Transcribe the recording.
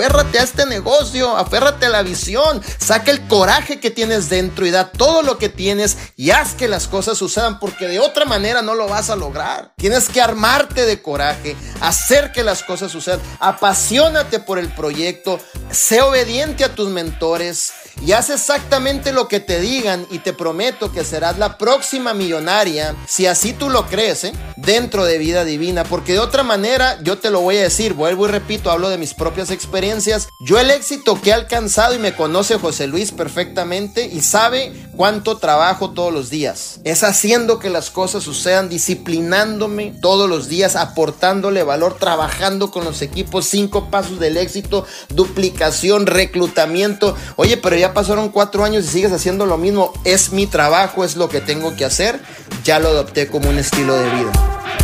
aférrate a este negocio, aférrate a la visión, saca el coraje que tienes dentro y da todo lo que tienes y haz que las cosas sucedan porque de otra manera no lo vas a lograr. Tienes que armarte de coraje, hacer que las cosas sucedan, apasionate por el proyecto, sé obediente a tus mentores y haz exactamente lo que te digan y te prometo que serás la próxima millonaria, si así tú lo crees, ¿eh? dentro de vida divina, porque de otra manera yo te lo voy a decir, vuelvo y repito, hablo de mis propias experiencias, yo el éxito que he alcanzado y me conoce José Luis perfectamente y sabe cuánto trabajo todos los días, es haciendo que las cosas sucedan, disciplinándome todos los días, aportándole valor, trabajando con los equipos, cinco pasos del éxito, duplicación, reclutamiento, oye, pero ya pasaron cuatro años y sigues haciendo lo mismo, es mi trabajo, es lo que tengo que hacer, ya lo adopté como un estilo de vida.